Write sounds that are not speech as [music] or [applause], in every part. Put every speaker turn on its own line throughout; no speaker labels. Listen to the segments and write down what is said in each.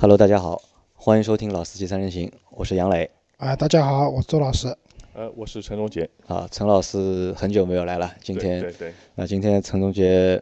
Hello，大家好，欢迎收听《老司机三人行》，我是杨磊。
啊，大家好，我是周老师。
呃，我是陈忠杰。
啊，陈老师很久没有来了，今天
对对。
那今天陈忠杰，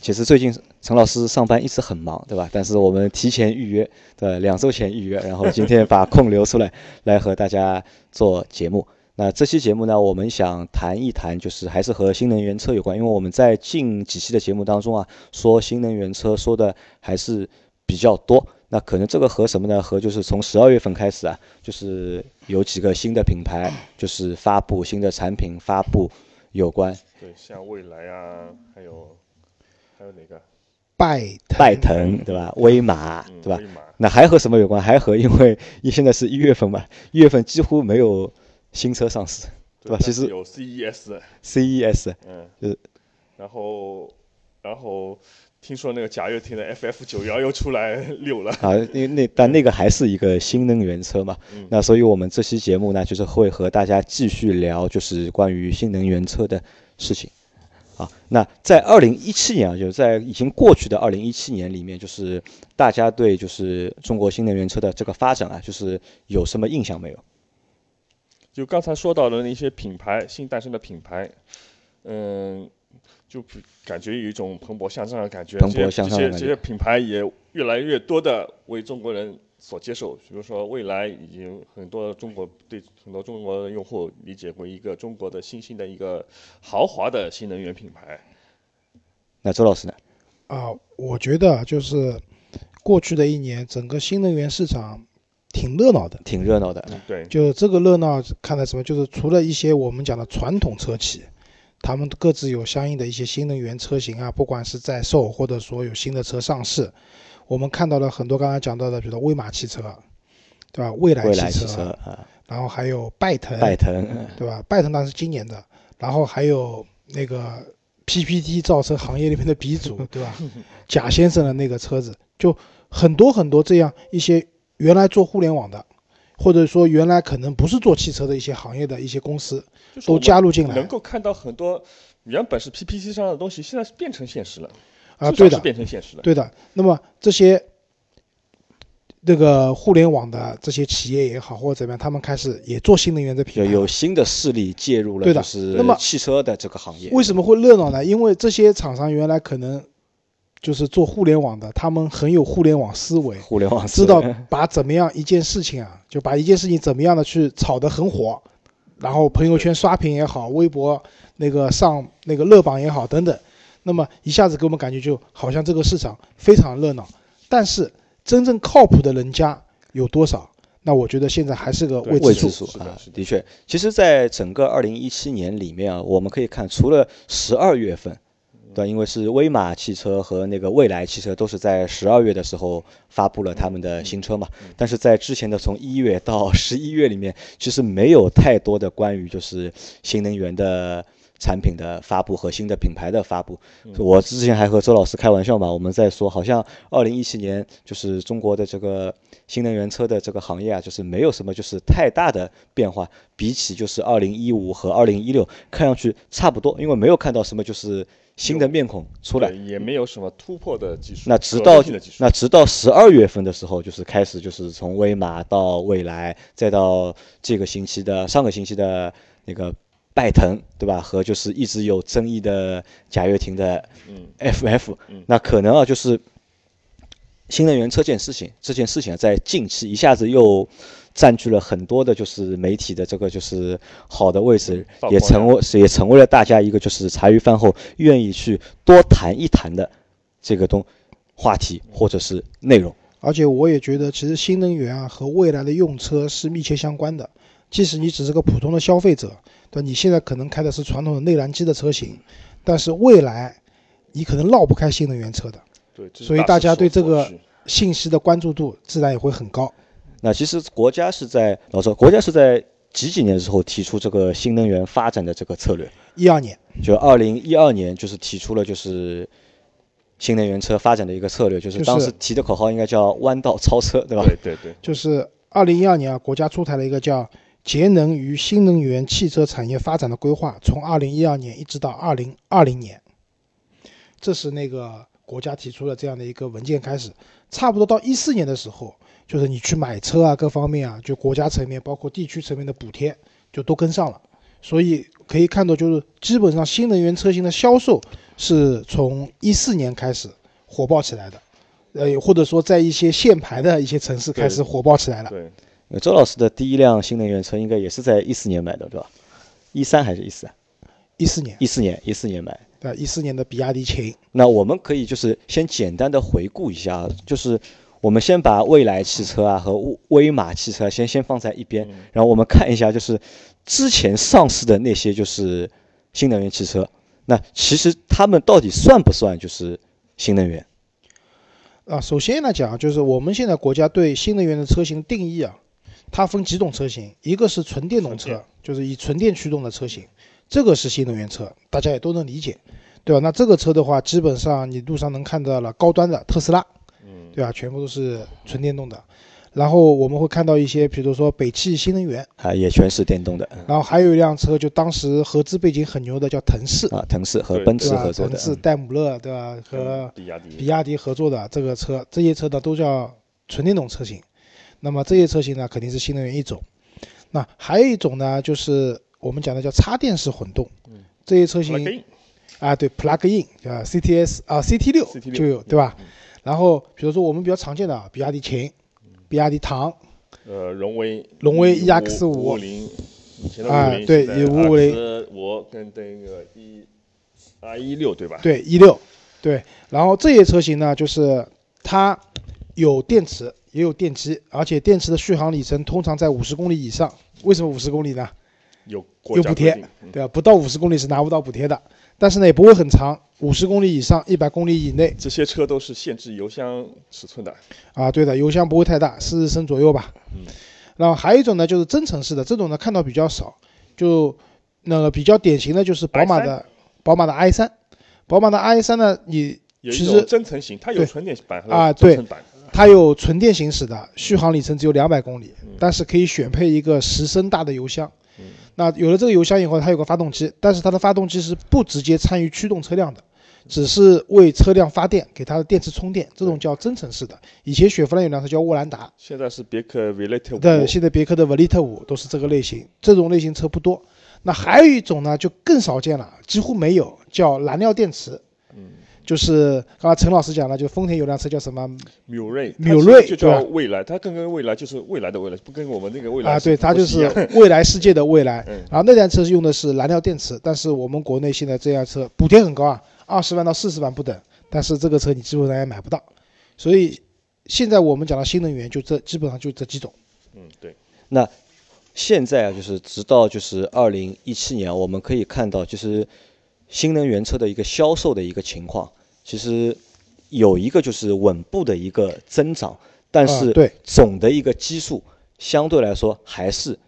其实最近陈老师上班一直很忙，对吧？但是我们提前预约，对，两周前预约，然后今天把空留出来，[laughs] 来和大家做节目。那这期节目呢，我们想谈一谈，就是还是和新能源车有关，因为我们在近几期的节目当中啊，说新能源车说的还是比较多。那可能这个和什么呢？和就是从十二月份开始啊，就是有几个新的品牌 [coughs] 就是发布新的产品发布有关。
对，像蔚来啊，还有还有哪个？
拜
拜腾对吧？威马对吧？
威马。
那还和什么有关？还和因为现在是一月份嘛，一月份几乎没有。新车上市，对吧？其实
有
CES，CES，
嗯，就是，然后，然后听说那个贾跃亭的 FF 九幺又出来溜了
啊，因为那但那个还是一个新能源车嘛，那所以我们这期节目呢，就是会和大家继续聊，就是关于新能源车的事情。啊，那在二零一七年啊，就是在已经过去的二零一七年里面，就是大家对就是中国新能源车的这个发展啊，就是有什么印象没有？
就刚才说到的那些品牌，新诞生的品牌，嗯，就感觉有一种蓬勃向上的感觉。
蓬勃向上
的这些这些品牌也越来越多的为中国人所接受。比如说，未来已经很多中国对很多中国用户理解为一个中国的新兴的一个豪华的新能源品牌。
那周老师呢？
啊，我觉得就是过去的一年，整个新能源市场。挺热闹的，
挺热闹的。
对，
就这个热闹看的什么？就是除了一些我们讲的传统车企，他们各自有相应的一些新能源车型啊，不管是在售或者说有新的车上市，我们看到了很多刚才讲到的，比如说威马汽车，对吧？
蔚
来
汽
车啊，然后还有拜腾，
拜腾，
对吧？拜腾当然是今年的，然后还有那个 PPT 造车行业里面的鼻祖，[laughs] 对吧？贾先生的那个车子，就很多很多这样一些。原来做互联网的，或者说原来可能不是做汽车的一些行业的一些公司，都加入进来，
能够看到很多原本是 PPT 上的东西，现在是变成现实了。
啊，对的，
变成现实了。
对的。那么这些这个互联网的这些企业也好，或者怎么样，他们开始也做新能源的品牌，
有新的势力介入了，
对的。
那么汽车的这个行业
为什么会热闹呢？因为这些厂商原来可能。就是做互联网的，他们很有互联网思维，
互联网
知道把怎么样一件事情啊，就把一件事情怎么样的去炒得很火，然后朋友圈刷屏也好，微博那个上那个热榜也好等等，那么一下子给我们感觉就好像这个市场非常热闹，但是真正靠谱的人家有多少？那我觉得现在还是个未知
数啊。的确，其实，在整个二零一七年里面啊，我们可以看，除了十二月份。对，因为是威马汽车和那个蔚来汽车都是在十二月的时候发布了他们的新车嘛，但是在之前的从一月到 [laughs] 十一月里面，其实没有太多的关于就是新能源的产品的发布和新的品牌的发布。我之前还和周老师开玩笑嘛，我们在说好像二零一七年就是中国的这个新能源车的这个行业啊，就是没有什么就是太大的变化，比起就是二零一五和二零一六看上去差不多，因为没有看到什么就是。新的面孔出来，
也没有什么突破的技术。
那直到那直到十二月份的时候，就是开始就是从威马到蔚来，再到这个星期的上个星期的那个拜腾，对吧？和就是一直有争议的贾跃亭的 FF，那可能啊，就是新能源车件事情，这件事情在近期一下子又。占据了很多的，就是媒体的这个就是好的位置，也成为也成为了大家一个就是茶余饭后愿意去多谈一谈的这个东话题或者是内容。
而且我也觉得，其实新能源啊和未来的用车是密切相关的。即使你只是个普通的消费者，对你现在可能开的是传统的内燃机的车型，但是未来你可能绕不开新能源车的。
对，
所以大家对这个信息的关注度自然也会很高。
那其实国家是在老说，国家是在几几年的时候提出这个新能源发展的这个策略？
一二年，
就二零一二年，就是提出了就是新能源车发展的一个策略，就是当时提的口号应该叫弯道超车，对吧？
对对对，
就是二零一二年啊，国家出台了一个叫节能与新能源汽车产业发展的规划，从二零一二年一直到二零二零年，这是那个国家提出了这样的一个文件开始，差不多到一四年的时候，就是你去买车啊，各方面啊，就国家层面包括地区层面的补贴就都跟上了，所以可以看到，就是基本上新能源车型的销售是从一四年开始火爆起来的，呃，或者说在一些限牌的一些城市开始火爆起来了。
对，
呃周老师的第一辆新能源车应该也是在一四年买的，对吧？一三还是一四啊？
一四年，
一四年，一四年买。
对吧？一四年的比亚迪秦，
那我们可以就是先简单的回顾一下，就是我们先把蔚来汽车啊和威马汽车先先放在一边，然后我们看一下就是之前上市的那些就是新能源汽车，那其实他们到底算不算就是新能源？
啊，首先来讲，就是我们现在国家对新能源的车型定义啊，它分几种车型，一个是纯电动车，就是以纯电驱动的车型，这个是新能源车，大家也都能理解，对吧？那这个车的话，基本上你路上能看到了高端的特斯拉，
嗯，
对吧？全部都是纯电动的。然后我们会看到一些，比如说北汽新能源，
啊，也全是电动的
然后还有一辆车，就当时合资背景很牛的，叫腾势，
啊，腾势和奔？驰合作的
腾。势、戴姆勒，对吧？和
比亚迪，
比亚迪合作的这个车，这些车呢都叫纯电动车型。那么这些车型呢肯定是新能源一种。那还有一种呢，就是我们讲的叫插电式混动。这些车型啊，对，plug in 啊，CTS 啊，CT 六
CT6
就有，对吧？然后比如说我们比较常见的啊比亚迪秦、比亚迪唐，
呃，荣威，
荣威
E
EX5
五零，以前的
啊
五零，
对有550
我跟那个一 R 一六对吧？
对，一六，对。然后这些车型呢，就是它有电池，也有电机，而且电池的续航里程通常在五十公里以上。为什么五十公里呢？
有
有补贴对吧？不到五十公里是拿不到补贴的，但是呢也不会很长，五十公里以上，一百公里以内
这些车都是限制油箱尺寸的，
啊。对的，油箱不会太大，四十升左右吧。
嗯。
然后还有一种呢，就是增程式的，这种呢看到比较少，就那个比较典型的就是宝马的宝马的 i 三，宝马的 i 三呢，你其实
增程型，它有纯电版和
啊对
增程版，
它有纯电行驶的，续航里程只有两百公里，
嗯
但是可以选配一个十升大的油箱。那有了这个油箱以后，它有个发动机，但是它的发动机是不直接参与驱动车辆的，只是为车辆发电，给它的电池充电，这种叫增程式的。以前雪佛兰有辆车叫沃兰达，
现在是别克 Velite
对，现在别克的 Velite 五都是这个类型，这种类型车不多。那还有一种呢，就更少见了，几乎没有，叫燃料电池。
嗯，
就是刚才陈老师讲了，就丰田有辆车叫什么
纽瑞，
纽瑞
就叫未来，它跟跟未来就是未来的未来，不跟我们那个未来
啊？对，它就是 [laughs] 未来世界的未来。
嗯
然后那辆车是用的是燃料电池，但是我们国内现在这辆车补贴很高啊，二十万到四十万不等，但是这个车你基本上也买不到。所以现在我们讲的新能源就这基本上就这几种。
嗯，对，
那现在啊，就是直到就是二零一七年，我们可以看到，就是新能源车的一个销售的一个情况，其实有一个就是稳步的一个增长，但是
啊对
总的一个基数相对来说还是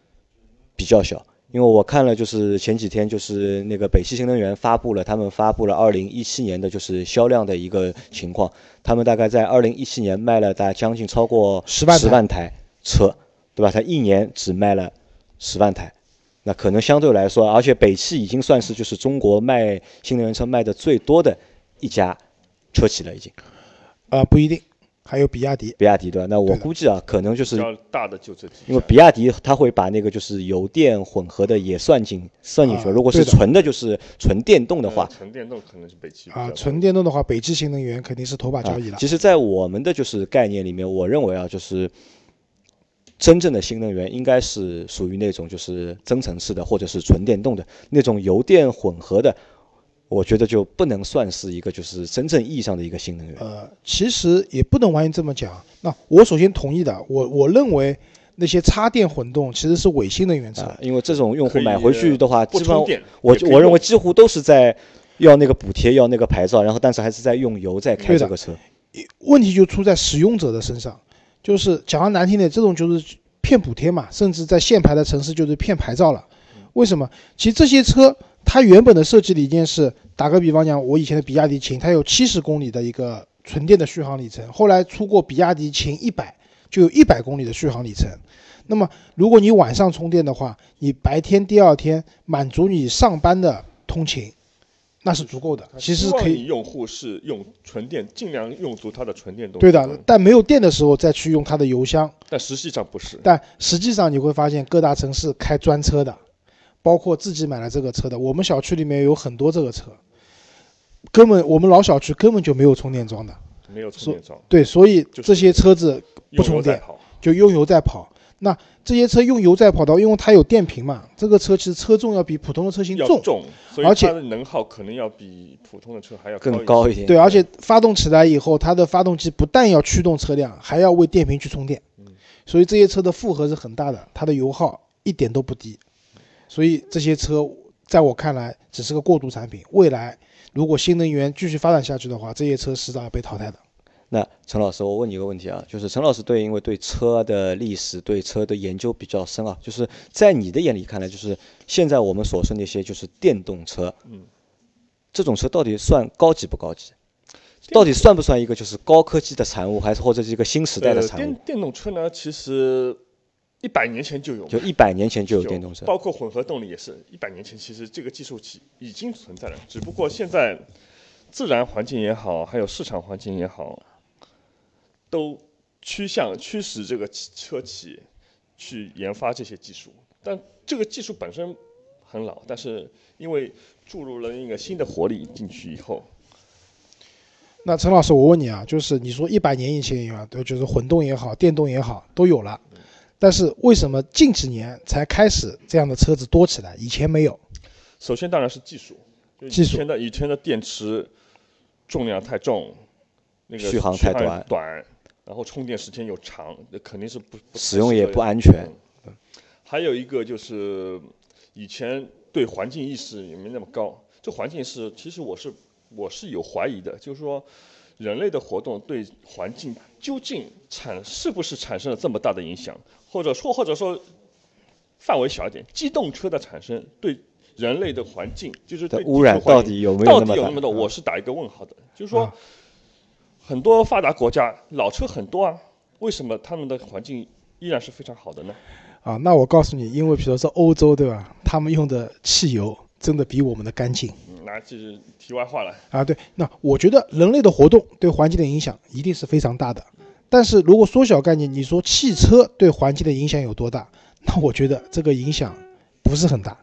比较小。因为我看了，就是前几天就是那个北汽新能源发布了，他们发布了二零一七年的就是销量的一个情况，他们大概在二零一七年卖了大概将近超过
10万
十万台车，对吧？他一年只卖了十万台，那可能相对来说，而且北汽已经算是就是中国卖新能源车卖的最多的一家车企了，已经。
啊、不一定，还有比亚迪。
比亚迪对吧？那我估计啊，可能就是
比较大的就这几，
因为比亚迪它会把那个就是油电混合的也算进算进去。
啊
如果是纯的，就是纯电动的
呃
话，
纯电动可能是北汽
啊，纯电动的话，北汽新能源肯定是头把交椅了。
啊。其实，在我们的就是概念里面，我认为啊，就是真正的新能源应该是属于那种就是增程式的或者是纯电动的那种油电混合的，我觉得就不能算是一个就是真正意义上的一个新能源。
呃，其实也不能完全这么讲。那我首先同意的，我我认为那些插电混动其实是伪新能源车。
啊，因为这种用户买回去的话，基本上
不充
我我认为几乎都是在要那个补贴，要那个牌照，然后但是还是在用油在开这个车。
问题就出在使用者的身上，就是讲的难听点，这种就是骗补贴嘛，甚至在限牌的城市就是骗牌照了。为什么？其实这些车它原本的设计理念是，打个比方讲，我以前的比亚迪秦，它有七十公里的一个纯电的续航里程，后来出过比亚迪秦一百，就有一百公里的续航里程。那么如果你晚上充电的话，你白天第二天满足你上班的通勤，那是足够的。其实可以
用户是用纯电，尽量用足它的纯电动。
对的，但没有电的时候再去用它的油箱。
但实际上不是。
但实际上你会发现，各大城市开专车的，包括自己买了这个车的，我们小区里面有很多这个车，根本我们老小区根本就没有充电桩的。
没有充电桩，
对，所以这些车子不充电。就用油在跑。那这些车用油在跑的，因为它有电瓶嘛，这个车其实车重要比普通的车型重。
重，
而且
它的能耗可能要比普通的车还要
更
高
高一点。
对，而且发动起来以后，它的发动机不但要驱动车辆，还要为电瓶去充电，所以这些车的负荷是很大的，它的油耗一点都不低。所以这些车在我看来只是个过渡产品，未来如果新能源继续发展下去的话，这些车迟早要被淘汰的。
那陈老师，我问你一个问题啊，就是陈老师对因为对车的历史、对车的研究比较深啊，就是在你的眼里看来，就是现在我们所说那些就是电动车，
嗯，
这种车到底算高级不高级？到底算不算一个就是高科技的产物，还是或者是一个新时代的
呃
产物？
电电动车呢，其实一百年前就有，
就一百年前就有电动车，
包括混合动力也是一百年前，其实这个技术已已经存在了，只不过现在自然环境也好，还有市场环境也好，都趋向驱使这个车企去研发这些技术。但这个技术本身很老，但是因为注入了一个新的活力进去以后，
那陈老师，我问你啊，就是你说一百年以前有啊，都就是混动也好，电动也好都有了，但是为什么近几年才开始这样的车子多起来？以前没有。
首先当然是技术，就
技术
以前的以前的电池重量太重，那个
续航太短
短，然后充电时间又长，那肯定是不不
使用也不安
全。嗯还有一个就是以前对环境意识也没那么高，这环境是其实我是我是有怀疑的，就是说人类的活动对环境究竟产是不是产生了这么大的影响，或者说或者说范围小一点，机动车的产生对人类的环境就是对
污染到底有没有
到
那么大
底有那么多？
嗯
我是打一个问号的。就是说
啊，
很多发达国家老车很多啊，为什么他们的环境依然是非常好的呢？
啊，那我告诉你，因为比如说欧洲对吧，他们用的汽油真的比我们的干净
嗯，那这是题外话了。
啊。对，那我觉得人类的活动对环境的影响一定是非常大的。但是如果缩小概念，你说汽车对环境的影响有多大？那我觉得这个影响不是很大。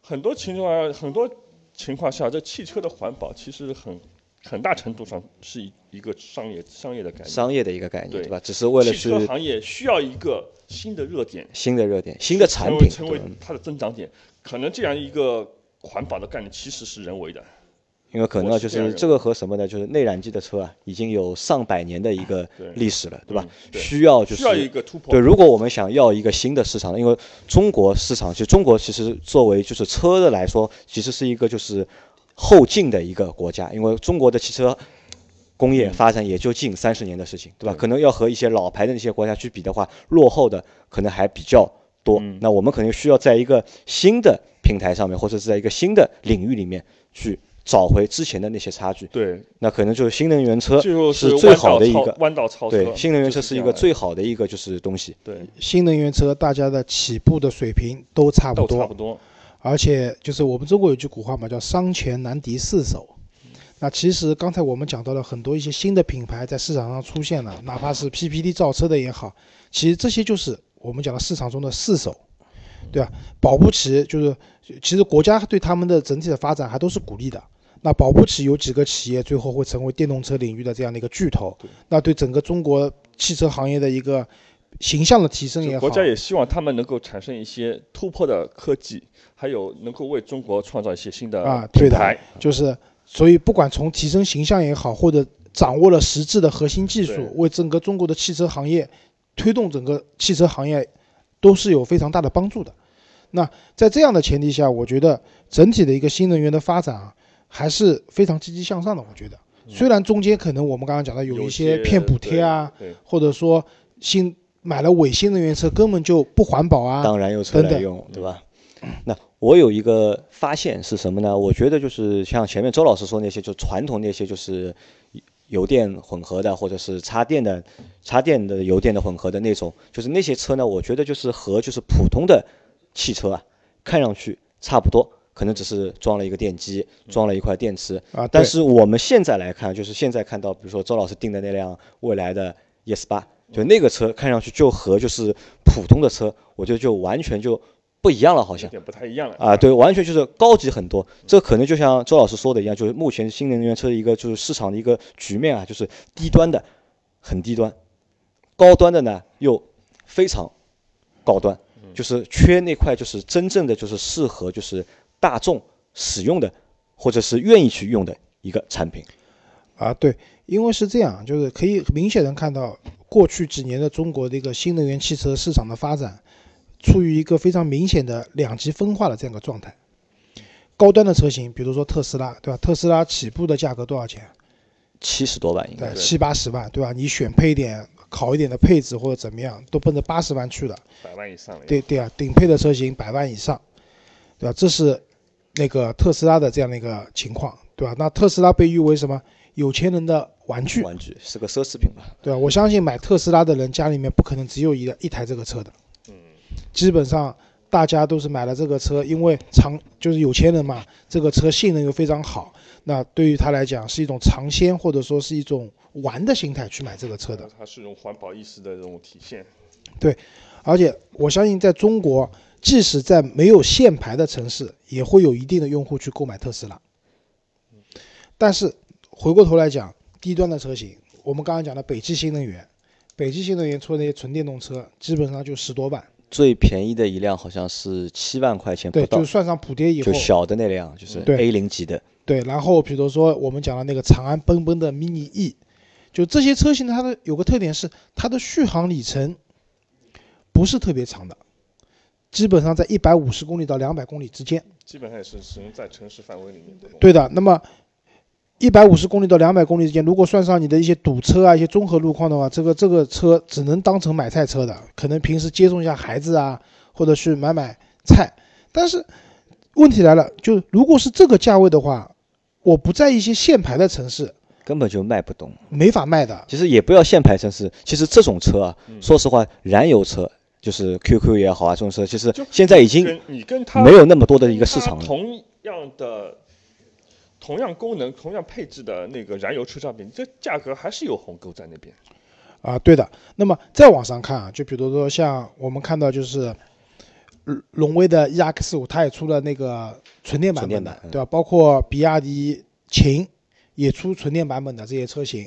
很多情况，很多情况下，这汽车的环保其实很很大程度上是一一个商业商业的概念。
商业的一个概念，
对
对吧？只是为了
汽车
去
行业需要一个新的热点，
新的热点、新的产品，
成为它的增长点。可能这样一个环保的概念其实是人为的。
因为可能啊就
是这
个和什么呢？就是内燃机的车啊，已经有上百年的一个历史了，对吧需要就是
需要一个突破。
对，如果我们想要一个新的市场，因为中国市场，其实中国其实作为就是车的来说，其实是一个就是后进的一个国家，因为中国的汽车工业发展也就近三十年的事情，对吧？可能要和一些老牌的那些国家去比的话，落后的可能还比较多。
嗯
那我们可能需要在一个新的平台上面，或者是在一个新的领域里面去找回之前的那些差距。
对，
那可能就是新能源车
是
最好的一个，
弯道超车。
对，新能源车是一个最好的一个就是东西。
对，
新能源车大家的起步的水平都差不多
都差不，多。
而且就是我们中国有句古话嘛，叫“商权难敌四手”。那其实刚才我们讲到了很多一些新的品牌在市场上出现了，哪怕是 PPT 造车的也好，其实这些就是我们讲的市场中的四手，对吧？保不齐就是，其实国家对他们的整体的发展还都是鼓励的。那保不齐有几个企业最后会成为电动车领域的这样的一个巨头，那对整个中国汽车行业的一个形象的提升也好，
国家也希望他们能够产生一些突破的科技，还有能够为中国创造一些新的
啊对的。就是所以不管从提升形象也好，或者掌握了实质的核心技术，为整个中国的汽车行业推动整个汽车行业都是有非常大的帮助的。那在这样的前提下，我觉得整体的一个新能源的发展啊，还是非常积极向上的。我觉得，虽然中间可能我们刚刚讲的有
有
一些骗补贴啊，或者说新买了伪新能源车根本就不环保啊，
当然有车
等等
来用，对吧？那我有一个发现是什么呢？我觉得就是像前面周老师说那些，就传统那些就是油电混合的，或者是插电的、插电的油电的混合的那种，就是那些车呢，我觉得就是和就是普通的汽车啊，看上去差不多，可能只是装了一个电机，装了一块电池。
啊，
但是我们现在来看，就是现在看到，比如说周老师订的那辆未来的 ES 八，就那个车看上去就和就是普通的车，我觉得就完全就不一样了，好像。
有点不太一样了
啊，对，完全就是高级很多。这可能就像周老师说的一样，就是目前新能源车的一个就是市场的一个局面啊，就是低端的很低端，高端的呢又非常高端，就是缺那块就是真正的就是适合就是大众使用的或者是愿意去用的一个产品。
啊，对，因为是这样，就是可以明显能看到过去几年的中国的一个新能源汽车市场的发展，处于一个非常明显的两极分化的这样一个状态。高端的车型，比如说特斯拉，对吧？特斯拉起步的价格多少钱？
七十多万应该
对，七八十万，对吧？你选配一点好一点的配置或者怎么样，都奔着八十万去了。
百万以上了。
对对啊，顶配的车型百万以上，对吧？这是那个特斯拉的这样的一个情况，对吧？那特斯拉被誉为什么有钱人的玩具，
玩具是个奢侈品吧？
对吧？我相信买特斯拉的人家里面不可能只有一一台这个车的，
嗯，
基本上大家都是买了这个车，因为长就是有钱人嘛，这个车性能又非常好，那对于他来讲是一种尝鲜或者说是一种玩的心态去买这个车的。
它是一种环保意识的这种体现。
对而且我相信，在中国，即使在没有限牌的城市，也会有一定的用户去购买特斯拉。但是回过头来讲，低端的车型，我们刚刚讲的北汽新能源，北汽新能源出的那些纯电动车，基本上就十多万，
最便宜的一辆好像是七万块钱不
对，
到
就，算上补贴以后
就，小的那辆，就是
对
A 零级的。
对。然后比如说我们讲的那个长安奔奔的 mini E，就这些车型它的有个特点是它的续航里程不是特别长的，基本上在一百五十公里到两百公里之间。
基本上也是使用在城市范围里面的。
对的，那么一百五十公里到两百公里之间，如果算上你的一些堵车啊、一些综合路况的话，这个这个车只能当成买菜车的，可能平时接送一下孩子啊，或者去买买菜。但是问题来了，就如果是这个价位的话，我不在一些限牌的城市
根本就卖不动。
没法卖的。
其实也不要限牌城市，其实这种车啊，
嗯
说实话，燃油车就是 QQ 也好啊，这种车其实现在已经
你跟它
没有那么多的一个市场了。
同样的、同样功能、同样配置的那个燃油车上面，这价格还是有鸿沟在那边。
啊，对的。那么再往上看啊，就比如说像我们看到就是呃荣威的 EX 五，它也出了那个纯电版本的对吧？包括比亚迪秦也出纯电版本的这些车型，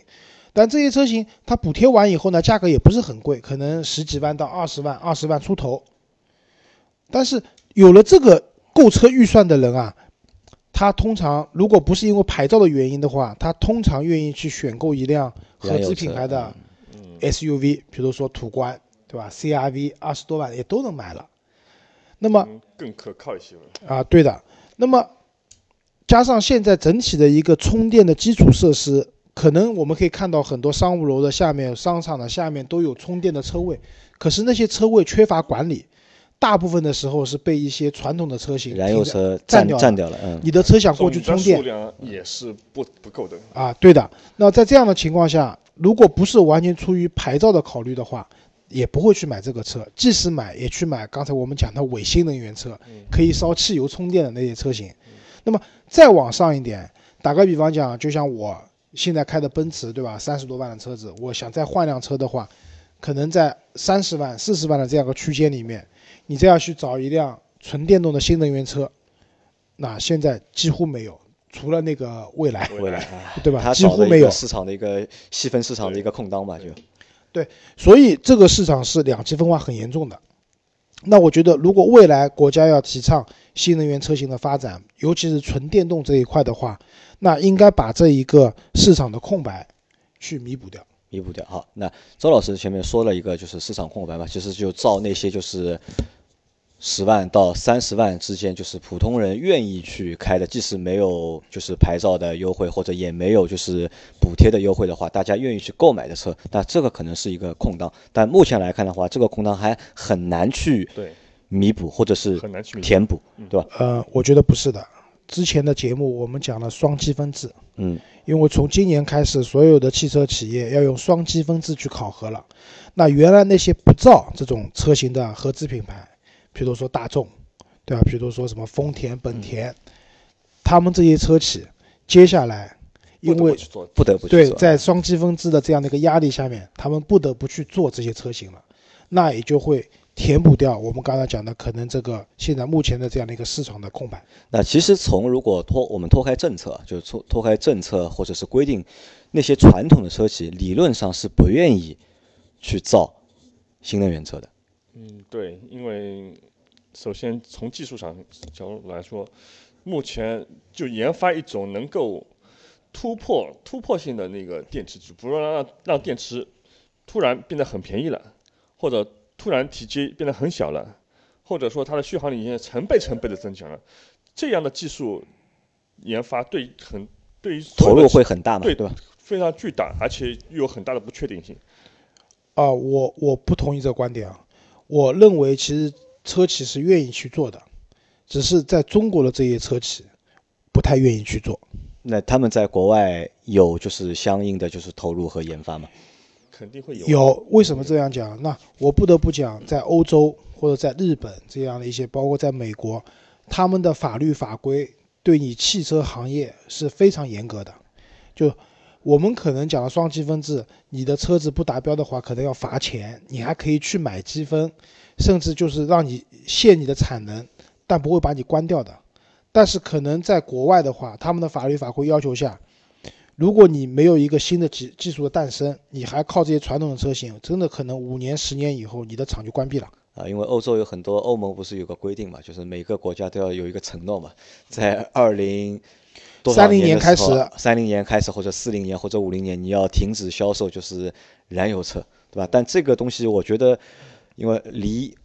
但这些车型它补贴完以后呢，价格也不是很贵，可能十几万到二十万，二十万出头。但是有了这个购车预算的人啊，他通常如果不是因为牌照的原因的话，他通常愿意去选购一辆合资品牌的
嗯
，SUV，比如说途观，对吧？CRV 二十多万也都能买了。那么
嗯更可靠一些。
啊，对的。那么加上现在整体的一个充电的基础设施，可能我们可以看到很多商务楼的下面、商场的下面都有充电的车位，可是那些车位缺乏管理，大部分的时候是被一些传统的车型
燃油车占
占掉了
占掉了，嗯，
你的车想过去充电
数量也是不不够的。
啊，对的。那在这样的情况下，如果不是完全出于牌照的考虑的话，也不会去买这个车。即使买，也去买刚才我们讲的伪新能源车，可以烧汽油充电的那些车型。那么再往上一点，打个比方讲，就像我现在开的奔驰，对吧？三十多万的车子，我想再换辆车的话，可能在三十万、四十万的这样一个区间里面，你再要去找一辆纯电动的新能源车，那现在几乎没有，除了那个蔚来，
未来啊，[laughs]
对吧？
它
几乎没有。
市场的一个细分市场的一个空档吧，就对
所以这个市场是两极分化很严重的。那我觉得，如果未来国家要提倡新能源车型的发展，尤其是纯电动这一块的话，那应该把这一个市场的空白去弥补掉。
弥补掉。好，那周老师前面说了一个就是市场空白嘛，其实就照那些就是十万到三十万之间，就是普通人愿意去开的，即使没有就是牌照的优惠，或者也没有就是补贴的优惠的话，大家愿意去购买的车，那这个可能是一个空档。但目前来看的话，这个空档还很难去
对，
弥补，或者是
很难去
填补，对吧？
呃，我觉得不是的。之前的节目我们讲了双积分制，
嗯，
因为从今年开始，所有的汽车企业要用双积分制去考核了。那原来那些不造这种车型的合资品牌，比如说大众，对吧？比如说什么丰田、本田，他们这些车企接下来因为
不得不
对在双积分制的这样的一个压力下面，他们不得不去做这些车型了，那也就会。填补掉我们刚才讲的可能这个现在目前的这样的一个市场的空白。
那其实从如果脱我们脱开政策，就是脱脱开政策或者是规定，那些传统的车企理论上是不愿意去造新能源车的。
嗯，对，因为首先从技术上角度来说，目前就研发一种能够突破突破性的那个电池，就比如说让让电池突然变得很便宜了，或者。突然体积变得很小了，或者说它的续航里程成倍成倍的增强了，这样的技术研发对很对于
投入会很大嘛？
对
对吧？
非常巨大，而且又有很大的不确定性。
啊，我我不同意这个观点啊，我认为其实车企是愿意去做的，只是在中国的这些车企不太愿意去做。
那他们在国外有就是相应的就是投入和研发吗？
肯定会有。
有为什么这样讲？那我不得不讲，在欧洲或者在日本这样的一些，包括在美国，他们的法律法规对你汽车行业是非常严格的。就我们可能讲的双积分制，你的车子不达标的话，可能要罚钱，你还可以去买积分，甚至就是让你限你的产能，但不会把你关掉的。但是可能在国外的话，他们的法律法规要求下。如果你没有一个新的技技术的诞生，你还靠这些传统的车型，真的可能五年、十年以后，你的厂就关闭了
啊！因为欧洲有很多，欧盟不是有个规定嘛，就是每个国家都要有一个承诺嘛，在二零
三零年开始，
三零年开始或者四零年或者五零年，你要停止销售就是燃油车，对吧？但这个东西我觉得，因为离。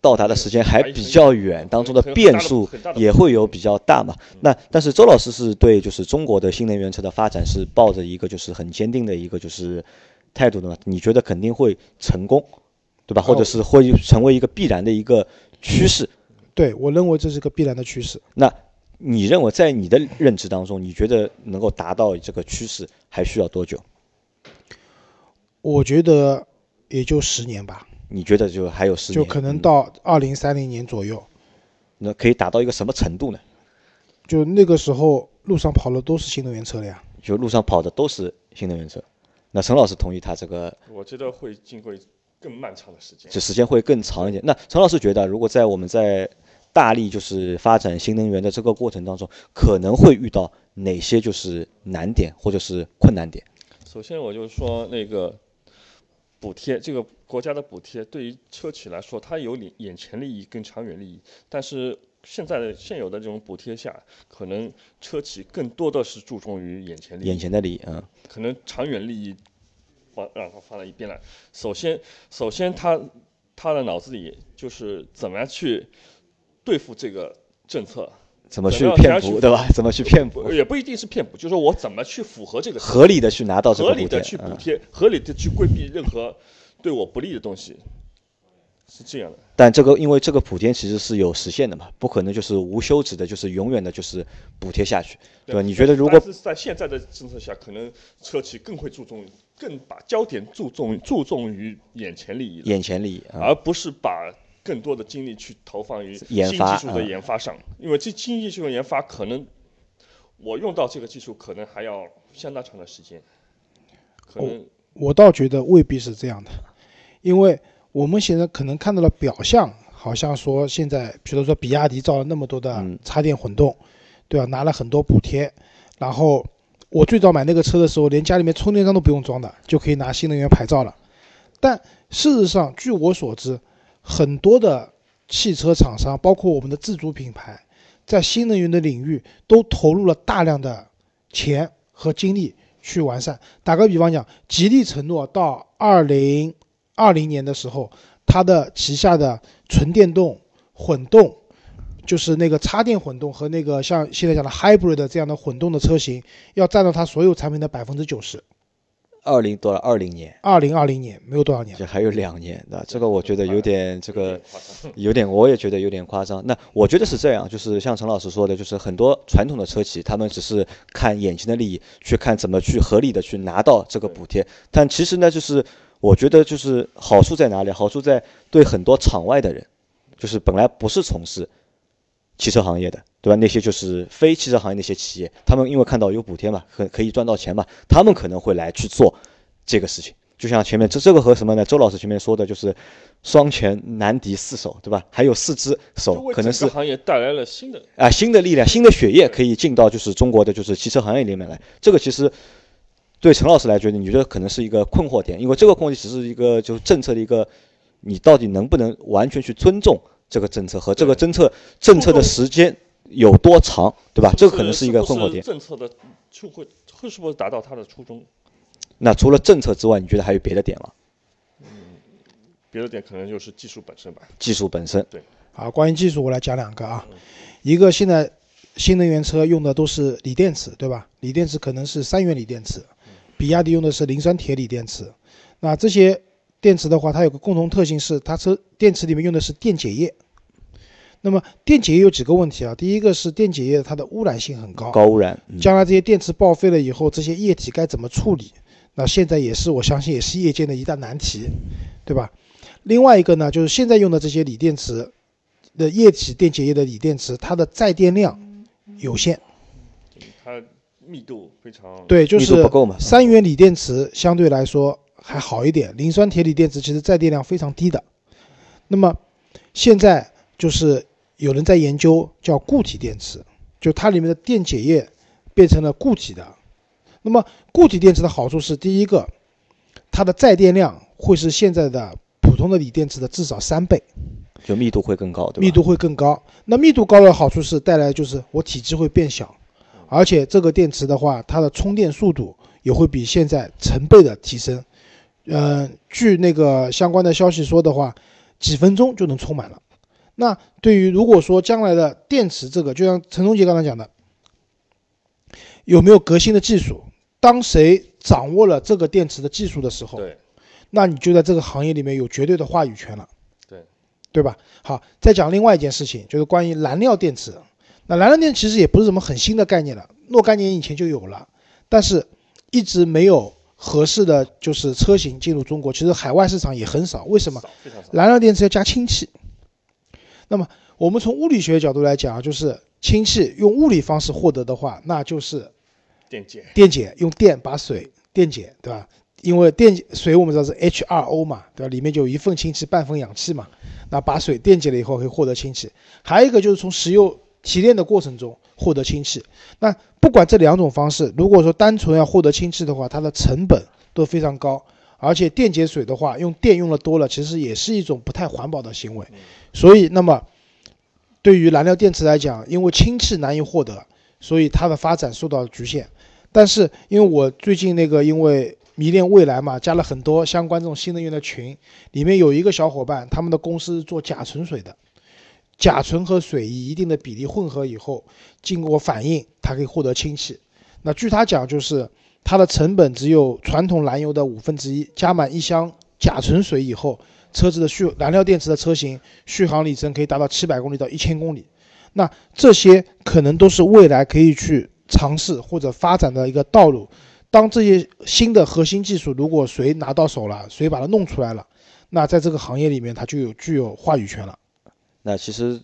到达的时间还比较远，当中的变数也会有比较大嘛。那但是周老师是对就是中国的新能源车的发展是抱着一个就是很坚定的一个就是态度的嘛？你觉得肯定会成功，对吧？或者是会成为一个必然的一个趋势？
对我认为这是个必然的趋势。
那你认为在你的认知当中，你觉得能够达到这个趋势还需要多久？
我觉得也就十年吧。
你觉得就还有十
年？就可能到二零三零年左右，
那可以达到一个什么程度呢？
就那个时候路上跑的都是新能源车了呀。
就路上跑的都是新能源车，那陈老师同意他这个？
我觉得会经过更漫长的时间，
就时间会更长一点。那陈老师觉得，如果在我们在大力就是发展新能源的这个过程当中，可能会遇到哪些就是难点或者是困难点？
首先，我就说那个。补贴这个国家的补贴对于车企来说，它有眼眼前利益跟长远利益。但是现在的现有的这种补贴下，可能车企更多的是注重于眼前利益。
眼前的利益，嗯。
可能长远利益放让它放在一边了。首先，首先他他的脑子里就是怎么样去对付这个政策。
怎么去骗补，对吧？怎么去骗补？
也不一定是骗补，就是说我怎么去符合这个
合理的去拿到这个
合理的去补贴，合理的去规避任何对我不利的东西，是这样的。
但这个因为这个补贴其实是有时限的嘛，不可能就是无休止的，就是永远的就是补贴下去，对吧？你觉得如果
是在现在的政策下，可能车企更会注重，更把焦点注重注重于眼前利益，
眼前利益，
而不是把。更多的精力去投放于新技术的研发上，因为这新技术的研发可能我用到这个技术可能还要相当长的时间。可能
我倒觉得未必是这样的，因为我们现在可能看到了表象，好像说现在，比如说比亚迪造了那么多的插电混动，对吧？拿了很多补贴，然后我最早买那个车的时候，连家里面充电桩都不用装的，就可以拿新能源牌照了。但事实上，据我所知。很多的汽车厂商，包括我们的自主品牌，在新能源的领域都投入了大量的钱和精力去完善。打个比方讲，吉利承诺到二零二零年的时候，它的旗下的纯电动、混动，就是那个插电混动和那个像现在讲的 hybrid 这样的混动的车型，要占到它所有产品的百分之九十。
二零多了，二零年，
二零二零年没有多少年，
就还有两年，那这个我觉得有点这个，有点 [laughs] 我也觉得有点夸张。那我觉得是这样，就是像陈老师说的，就是很多传统的车企，他们只是看眼前的利益，去看怎么去合理的去拿到这个补贴。但其实呢，就是我觉得就是好处在哪里？好处在对很多场外的人，就是本来不是从事汽车行业的，对吧？那些就是非汽车行业那些企业，他们因为看到有补贴嘛，可可以赚到钱嘛，他们可能会来去做这个事情。就像前面这这个和什么呢？周老师前面说的就是双拳难敌四手，对吧？还有四只手，可能是
行业带来了新的
啊新的力量、新的血液可以进到就是中国的就是汽车行业里面来。这个其实对陈老师来觉得，你觉得可能是一个困惑点，因为这个困惑点只是一个就是政策的一个，你到底能不能完全去尊重这个政策和这个政策政策的时间有多长，对吧？这个可能是一个困惑点。
政策的就会会是不是达到它的初衷？
那除了政策之外，你觉得还有别的点吗？
嗯，别的点可能就是技术本身吧。
技术本身，
对。
好，关于技术，我来讲两个啊。一个现在新能源车用的都是锂电池，对吧？锂电池可能是三元锂电池，比亚迪用的是磷酸铁锂电池。那这些电池的话，它有个共同特性是，它车电池里面用的是电解液。那么电解液有几个问题啊？第一个是电解液它的污染性很高，
高污染。
将来这些电池报废了以后，这些液体该怎么处理？那现在也是，我相信也是业界的一大难题，对吧？另外一个呢，就是现在用的这些锂电池的液体电解液的锂电池，它的载电量有限，
它密度非常
对，就是
不够嘛。
三元锂电池相对来说还好一点，磷酸铁锂电池其实载电量非常低的。那么现在就是有人在研究叫固体电池，就它里面的电解液变成了固体的。那么固体电池的好处是，第一个，它的载电量会是现在的普通的锂电池的至少三倍，
就密度会更高，对吧？
密度会更高。那密度高的好处是带来就是我体积会变小，而且这个电池的话，它的充电速度也会比现在成倍的提升。嗯，据那个相关的消息说的话，几分钟就能充满了。那对于如果说将来的电池这个，就像陈忠杰刚才讲的，有没有革新的技术？当谁掌握了这个电池的技术的时候，
对，
那你就在这个行业里面有绝对的话语权了，
对，
对吧？好，再讲另外一件事情，就是关于燃料电池。那燃料电池其实也不是什么很新的概念了，若干年以前就有了，但是一直没有合适的就是车型进入中国。其实海外市场也很少，为什么？燃料电池要加氢气。那么我们从物理学角度来讲啊，就是氢气用物理方式获得的话，那就是。
电解，
电解用电把水电解，对吧？因为电水我们知道是 H2O 嘛，对吧？里面就有一份氢气，半份氧气嘛。那把水电解了以后，可以获得氢气。还有一个就是从石油提炼的过程中获得氢气。那不管这两种方式，如果说单纯要获得氢气的话，它的成本都非常高，而且电解水的话，用电用的多了，其实也是一种不太环保的行为。所以，那么对于燃料电池来讲，因为氢气难以获得，所以它的发展受到了局限。但是，因为我最近那个因为迷恋未来嘛，加了很多相关这种新能源的群，里面有一个小伙伴，他们的公司做甲醇水的，甲醇和水以一定的比例混合以后，经过反应，它可以获得氢气。那据他讲，就是它的成本只有传统燃油的五分之一，加满一箱甲醇水以后，车子的续燃料电池的车型续航里程可以达到七百公里到一千公里。那这些可能都是未来可以去。尝试或者发展的一个道路，当这些新的核心技术如果谁拿到手了，谁把它弄出来了，那在这个行业里面，它就有具有话语权了。
那其实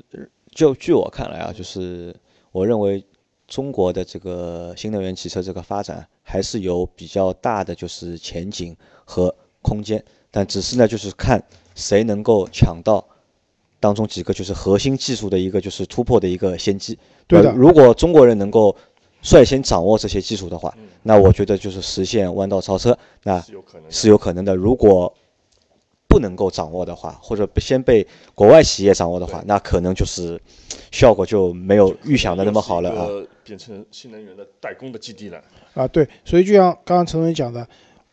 就据我看来啊，就是我认为中国的这个新能源汽车这个发展还是有比较大的就是前景和空间，但只是呢，就是看谁能够抢到当中几个就是核心技术的一个就是突破的一个先机。
对的，
如果中国人能够率先掌握这些技术的话，那我觉得就是实现弯道超车，那是有可能的。如果不能够掌握的话，或者先被国外企业掌握的话，那可能就是效果就没有预想的那么好了啊。
变成新能源的代工的基地了
啊！对，所以就像刚刚陈文讲的，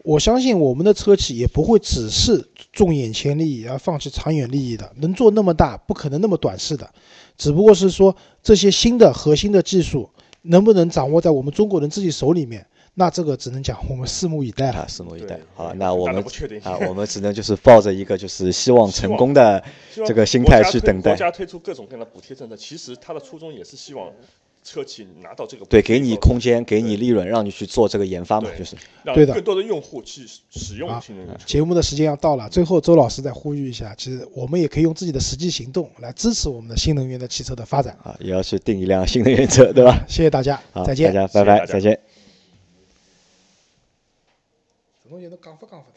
我相信我们的车企也不会只是重眼前利益而放弃长远利益的，能做那么大，不可能那么短视的。只不过是说这些新的核心的技术。能不能掌握在我们中国人自己手里面？那这个只能讲我们拭目以待了。
拭目以待。好，那我们啊，我们只能就是抱着一个就是希望成功的 [laughs] 这个心态去等待。
国家推出各种各样的补贴政策，其实它的初衷也是希望车企拿到这个
对，给你
空。
间，给你利润，让你去做这个研发嘛，就是。
让
对的
更多的用户去使用
好
新能源车。
节目的时间要到了，最后周老师再呼吁一下，其实我们也可以用自己的实际行动来支持我们的新能源的汽车的发展。
啊，也要去订一辆新能源车，对吧？[laughs]
谢谢大家，
好，
再见。
大家拜拜，
谢谢
再见。
侬就能讲法讲法？